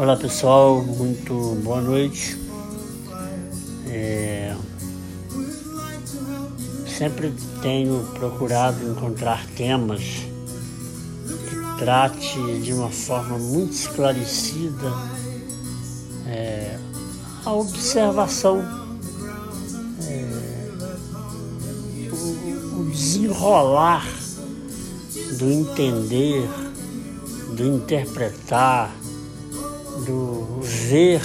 Olá pessoal, muito boa noite. É... Sempre tenho procurado encontrar temas que trate de uma forma muito esclarecida é, a observação, é, o, desenrolar do entender, do interpretar, do ver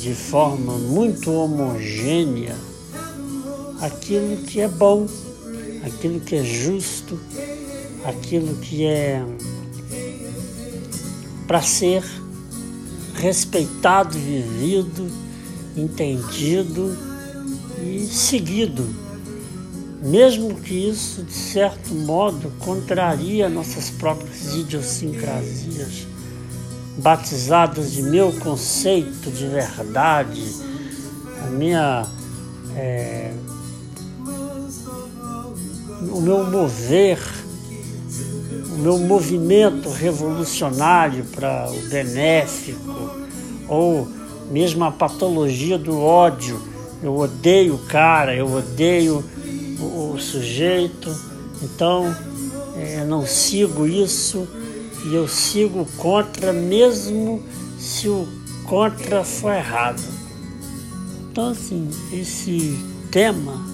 de forma muito homogênea aquilo que é bom, aquilo que é justo, aquilo que é para ser respeitado, vivido, entendido e seguido. Mesmo que isso, de certo modo, contraria nossas próprias idiosincrasias batizadas de meu conceito de verdade, a minha. É, o meu mover, o meu movimento revolucionário para o benéfico, ou mesmo a patologia do ódio. Eu odeio o cara, eu odeio o, o sujeito, então é, não sigo isso e eu sigo contra, mesmo se o contra for errado. Então, assim, esse tema,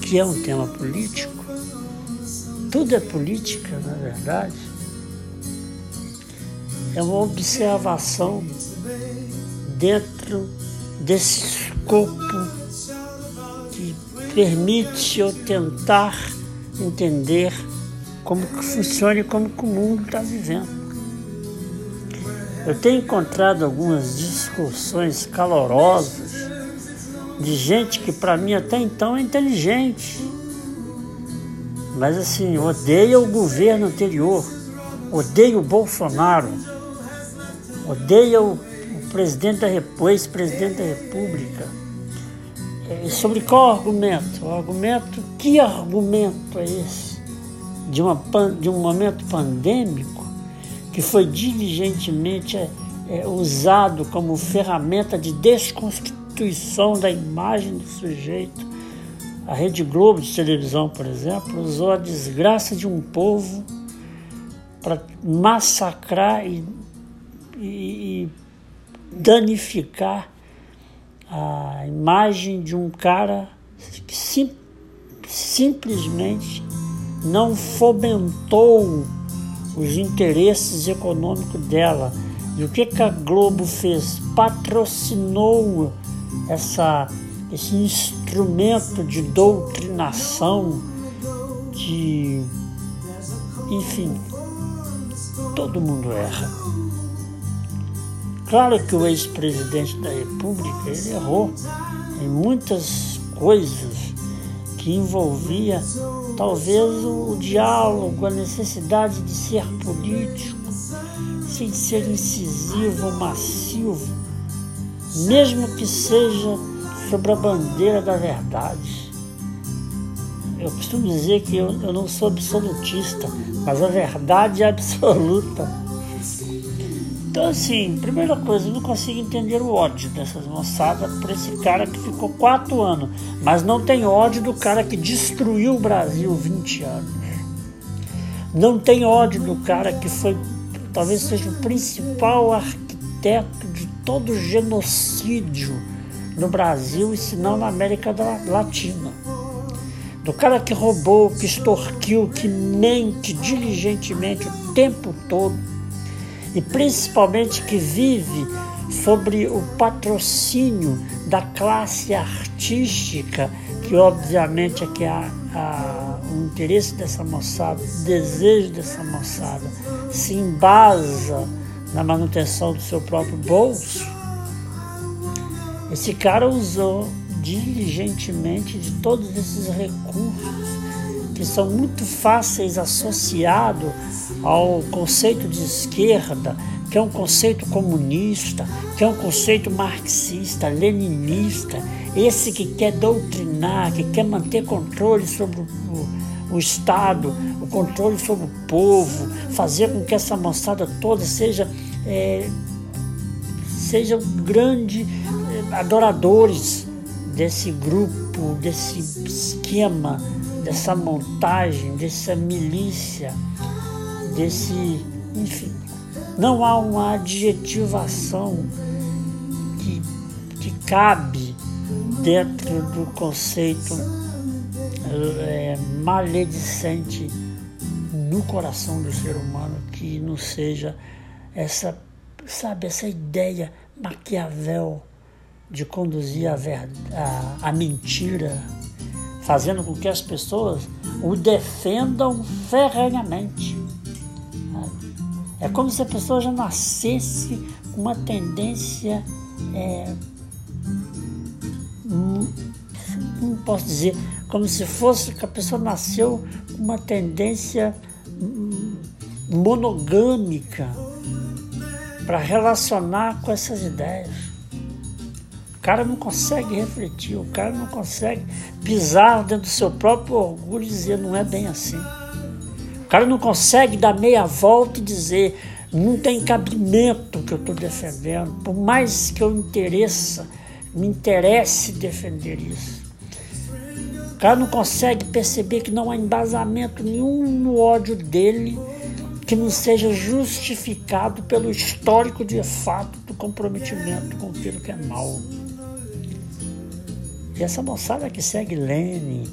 que é um tema político, tudo é política, na verdade, é uma observação dentro desse escopo que permite eu tentar entender como que funciona e como que o mundo está vivendo. Eu tenho encontrado algumas discussões calorosas de gente que para mim até então é inteligente, mas assim, odeia o governo anterior, odeia o Bolsonaro, odeia o, o presidente da República, ex-presidente da República. E é, sobre qual argumento? O argumento, que argumento é esse? De, uma, de um momento pandêmico que foi diligentemente é, é, usado como ferramenta de desconstituição da imagem do sujeito. A Rede Globo de televisão, por exemplo, usou a desgraça de um povo para massacrar e, e, e danificar a imagem de um cara que sim, simplesmente não fomentou os interesses econômicos dela. E o que, que a Globo fez? Patrocinou essa, esse instrumento de doutrinação, de. Enfim, todo mundo erra. Claro que o ex-presidente da República errou em muitas coisas que envolvia talvez o diálogo, a necessidade de ser político, sem ser incisivo, massivo, mesmo que seja sobre a bandeira da verdade. Eu costumo dizer que eu, eu não sou absolutista, mas a verdade é absoluta. Então, assim, primeira coisa, eu não consigo entender o ódio dessas moçadas por esse cara que ficou quatro anos, mas não tem ódio do cara que destruiu o Brasil 20 anos. Não tem ódio do cara que foi, talvez seja o principal arquiteto de todo o genocídio no Brasil e se não na América Latina. Do cara que roubou, que extorquiu, que mente diligentemente o tempo todo e principalmente que vive sobre o patrocínio da classe artística, que obviamente é que há, há o interesse dessa moçada, o desejo dessa moçada se embasa na manutenção do seu próprio bolso. Esse cara usou diligentemente de todos esses recursos que são muito fáceis associados ao conceito de esquerda, que é um conceito comunista, que é um conceito marxista, leninista, esse que quer doutrinar, que quer manter controle sobre o, o Estado, o controle sobre o povo, fazer com que essa moçada toda seja, é, sejam grandes é, adoradores desse grupo, desse esquema, dessa montagem, dessa milícia, desse. Enfim, não há uma adjetivação que, que cabe dentro do conceito é, maledicente no coração do ser humano que não seja essa, sabe, essa ideia Maquiavel de conduzir a, verdade, a, a mentira, fazendo com que as pessoas o defendam ferrenhamente. É como se a pessoa já nascesse com uma tendência, é, não posso dizer, como se fosse que a pessoa nasceu com uma tendência hum, monogâmica para relacionar com essas ideias. Cara não consegue refletir, o cara não consegue pisar dentro do seu próprio orgulho e dizer não é bem assim. O cara não consegue dar meia volta e dizer não tem cabimento que eu estou defendendo, por mais que eu interessa, me interesse defender isso. O cara não consegue perceber que não há embasamento nenhum no ódio dele que não seja justificado pelo histórico de fato do comprometimento com aquilo que é mal. E essa moçada que segue Lenin,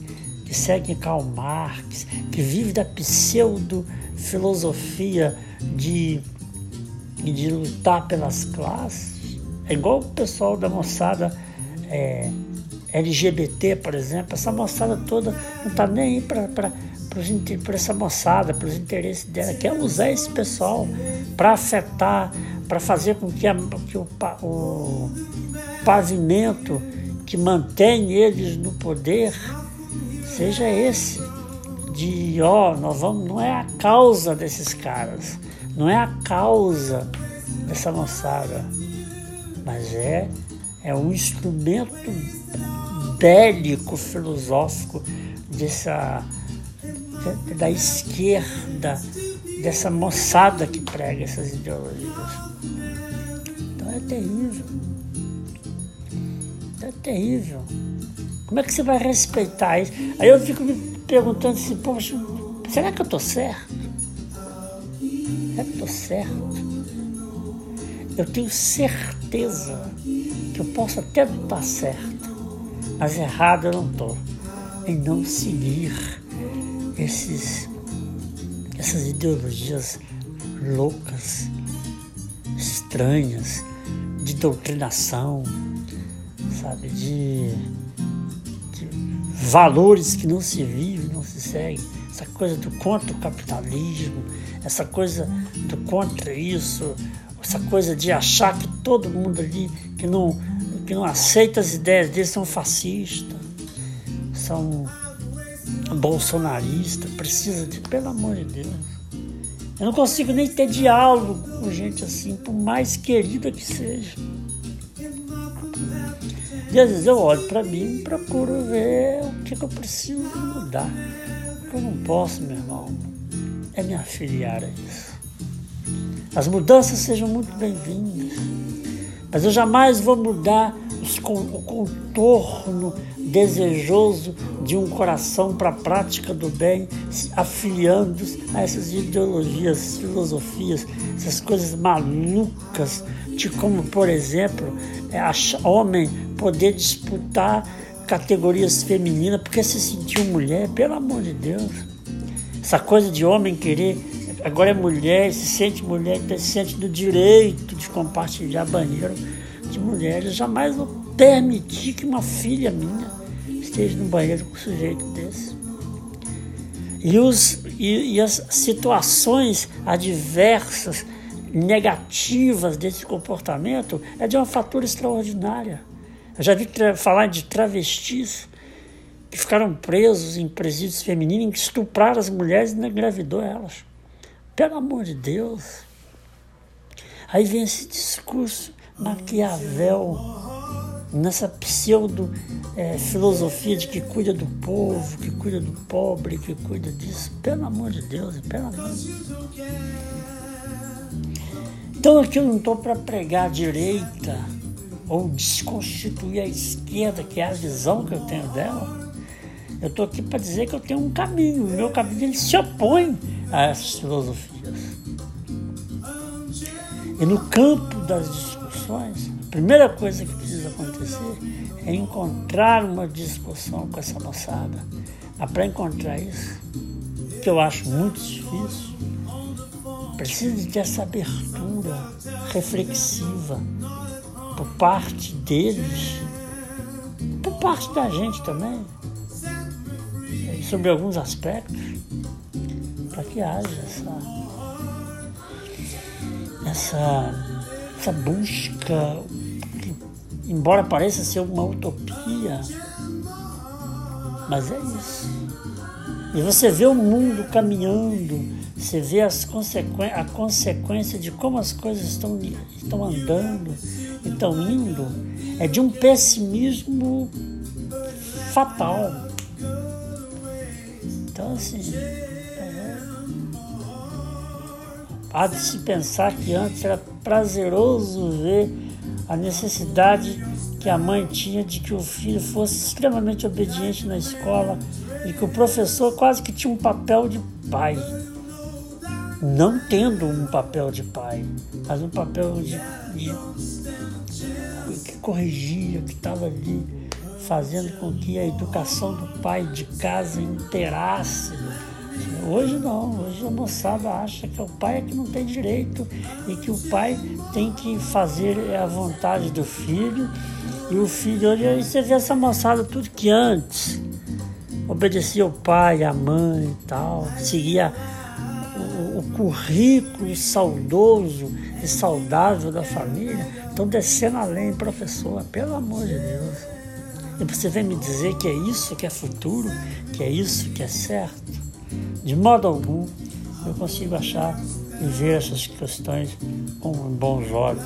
que segue Karl Marx, que vive da pseudo-filosofia de, de lutar pelas classes, é igual o pessoal da moçada é, LGBT, por exemplo, essa moçada toda não está nem aí para para essa moçada, para os interesses dela, quer usar esse pessoal para afetar, para fazer com que, a, que o, o pavimento que mantém eles no poder seja esse de ó, oh, nós vamos, não é a causa desses caras, não é a causa dessa moçada, mas é é um instrumento bélico filosófico dessa da esquerda, dessa moçada que prega essas ideologias. Então é terrível terrível. Como é que você vai respeitar isso? Aí eu fico me perguntando assim, poxa, será que eu estou certo? Será que eu estou certo? Eu tenho certeza que eu posso até estar certo, mas errado eu não estou. Em não seguir esses, essas ideologias loucas, estranhas, de doutrinação, sabe? De, de valores que não se vive, não se segue. Essa coisa do contra o capitalismo, essa coisa do contra isso, essa coisa de achar que todo mundo ali que não, que não aceita as ideias deles são fascistas, são bolsonaristas, precisa de, pelo amor de Deus. Eu não consigo nem ter diálogo com gente assim, por mais querida que seja. E às vezes eu olho para mim e procuro ver o que, que eu preciso mudar. Eu não posso, meu irmão, é me afiliar a isso. As mudanças sejam muito bem-vindas, mas eu jamais vou mudar os, o contorno desejoso de um coração para a prática do bem, afiliando a essas ideologias, filosofias, essas coisas malucas, de como, por exemplo, é, homem poder disputar categorias femininas porque se sentiu mulher, pelo amor de Deus. Essa coisa de homem querer, agora é mulher, se sente mulher, se sente do direito de compartilhar banheiro de mulheres. Jamais vou permitir que uma filha minha esteja no banheiro com um sujeito desse. E, os, e, e as situações adversas, negativas desse comportamento é de uma fatura extraordinária. Eu já vi falar de travestis que ficaram presos em presídios femininos que estupraram as mulheres e engravidou elas. Pelo amor de Deus. Aí vem esse discurso Maquiavel nessa pseudo é, filosofia de que cuida do povo, que cuida do pobre, que cuida disso. Pelo amor de Deus, pelo amor de Deus. Então aqui eu não estou para pregar direita ou desconstituir a esquerda, que é a visão que eu tenho dela. Eu estou aqui para dizer que eu tenho um caminho. O meu caminho ele se opõe a essas filosofias. E no campo das discussões, a primeira coisa que precisa acontecer é encontrar uma discussão com essa moçada. Mas para encontrar isso, que eu acho muito difícil, precisa essa abertura reflexiva por parte deles, por parte da gente também, sobre alguns aspectos, para que haja essa, essa, essa busca, que, embora pareça ser uma utopia, mas é isso. E você vê o mundo caminhando, você vê as consequ... a consequência de como as coisas estão, estão andando, estão indo, é de um pessimismo fatal. Então, assim, é... há de se pensar que antes era prazeroso ver a necessidade que a mãe tinha de que o filho fosse extremamente obediente na escola e que o professor quase que tinha um papel de pai não tendo um papel de pai, mas um papel de, de que corrigia, que estava ali fazendo com que a educação do pai de casa inteirasse. Hoje não, hoje a moçada acha que o pai é que não tem direito e que o pai tem que fazer a vontade do filho e o filho, olha, você vê essa moçada tudo que antes obedecia o pai, a mãe e tal, seguia o, currículo saudoso e saudável da família, estão descendo além, professor, pelo amor de Deus. E você vem me dizer que é isso que é futuro, que é isso que é certo? De modo algum eu consigo achar e ver essas questões com bons olhos.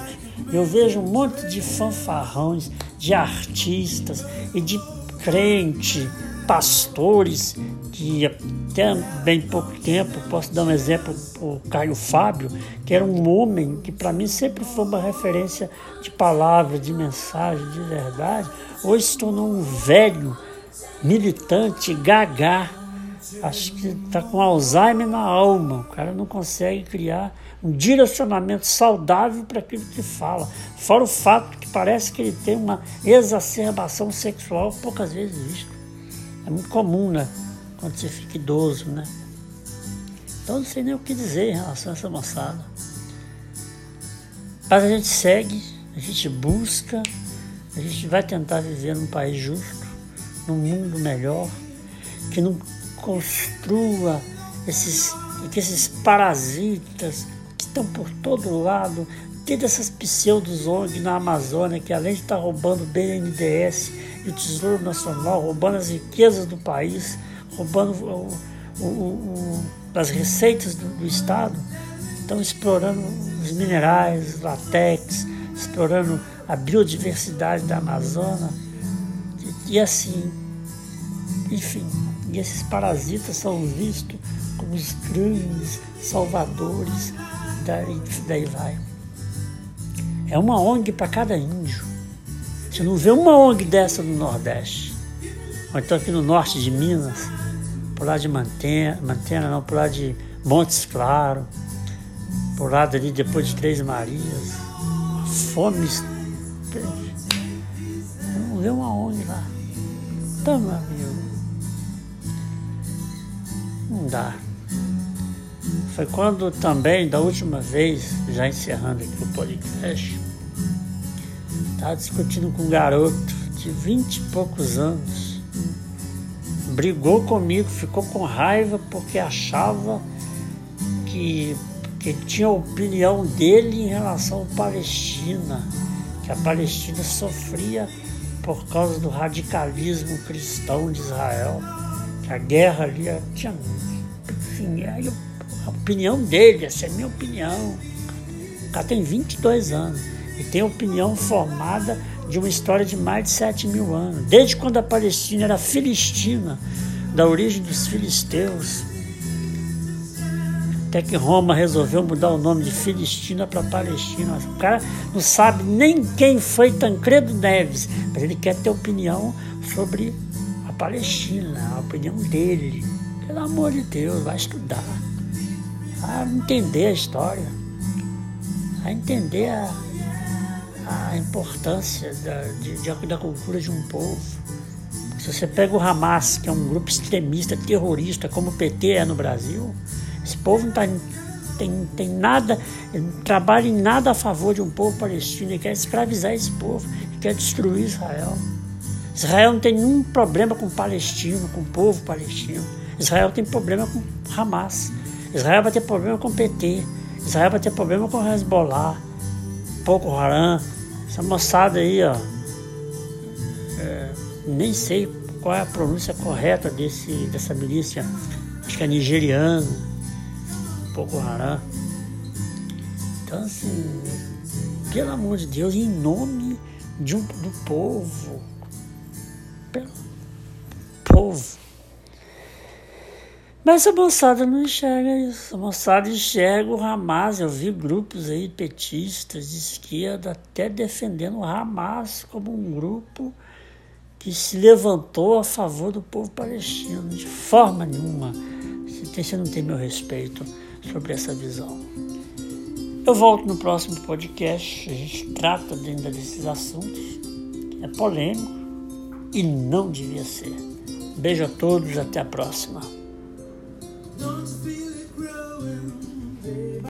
Eu vejo um monte de fanfarrões, de artistas e de crente, pastores que até bem pouco tempo, posso dar um exemplo, o Caio Fábio, que era um homem que para mim sempre foi uma referência de palavra, de mensagem, de verdade, hoje se tornou um velho militante, gagá, acho que está com Alzheimer na alma, o cara não consegue criar um direcionamento saudável para aquilo que fala. Fora o fato que parece que ele tem uma exacerbação sexual poucas vezes vista. É muito comum, né? quando você fica idoso, né? Então não sei nem o que dizer em relação a essa moçada. Mas a gente segue, a gente busca, a gente vai tentar viver num país justo, num mundo melhor, que não construa esses, que esses parasitas que estão por todo lado, tem essas pseudos ONG na Amazônia que além de estar roubando o BNDES e o Tesouro Nacional, roubando as riquezas do país, roubando o, o, o, as receitas do, do, Estado, estão explorando os minerais, latex, explorando a biodiversidade da Amazônia. E, e assim, enfim, e esses parasitas são vistos como os grandes salvadores, daí, daí vai. É uma ONG para cada índio. Você não vê uma ONG dessa no Nordeste. Ou então aqui no norte de Minas, por lá de Mantena, Mantena não, por lá de Montes Claros, por lá ali depois de Três Marias. Fome. Não vê uma ONG lá. Então, meu amigo. Não dá. Foi quando também, da última vez, já encerrando aqui o podcast, estava discutindo com um garoto de vinte e poucos anos brigou comigo, ficou com raiva porque achava que, que tinha a opinião dele em relação à Palestina, que a Palestina sofria por causa do radicalismo cristão de Israel, que a guerra ali tinha. Enfim, aí a opinião dele, essa é a minha opinião. O cara tem 22 anos e tem opinião formada de uma história de mais de 7 mil anos, desde quando a Palestina era filistina, da origem dos filisteus. Até que Roma resolveu mudar o nome de Filistina para Palestina. O cara não sabe nem quem foi Tancredo Neves, mas ele quer ter opinião sobre a Palestina, a opinião dele. Pelo amor de Deus, vai estudar, vai entender a história, vai entender a, a importância da, de, de, da cultura de um povo. Se você pega o Hamas, que é um grupo extremista, terrorista, como o PT é no Brasil, esse povo não tá, tem, tem nada, trabalha em nada a favor de um povo palestino, ele quer escravizar esse povo, ele quer destruir Israel. Israel não tem nenhum problema com o palestino, com o povo palestino. Israel tem problema com Hamas. Israel vai ter problema com o PT. Israel vai ter problema com o Hezbollah, Boko Haram. Essa moçada aí, ó. É, nem sei qual é a pronúncia correta desse, dessa milícia. Acho que é nigeriano. Boko Haram. Então, assim, pelo amor de Deus, em nome de um, do povo, pelo povo. Mas a moçada não enxerga isso. A moçada enxerga o Hamas. Eu vi grupos aí petistas de esquerda até defendendo o Hamas como um grupo que se levantou a favor do povo palestino. De forma nenhuma. Você não tem meu respeito sobre essa visão. Eu volto no próximo podcast. A gente trata ainda desses assuntos. É polêmico e não devia ser. Beijo a todos, até a próxima. Don't feel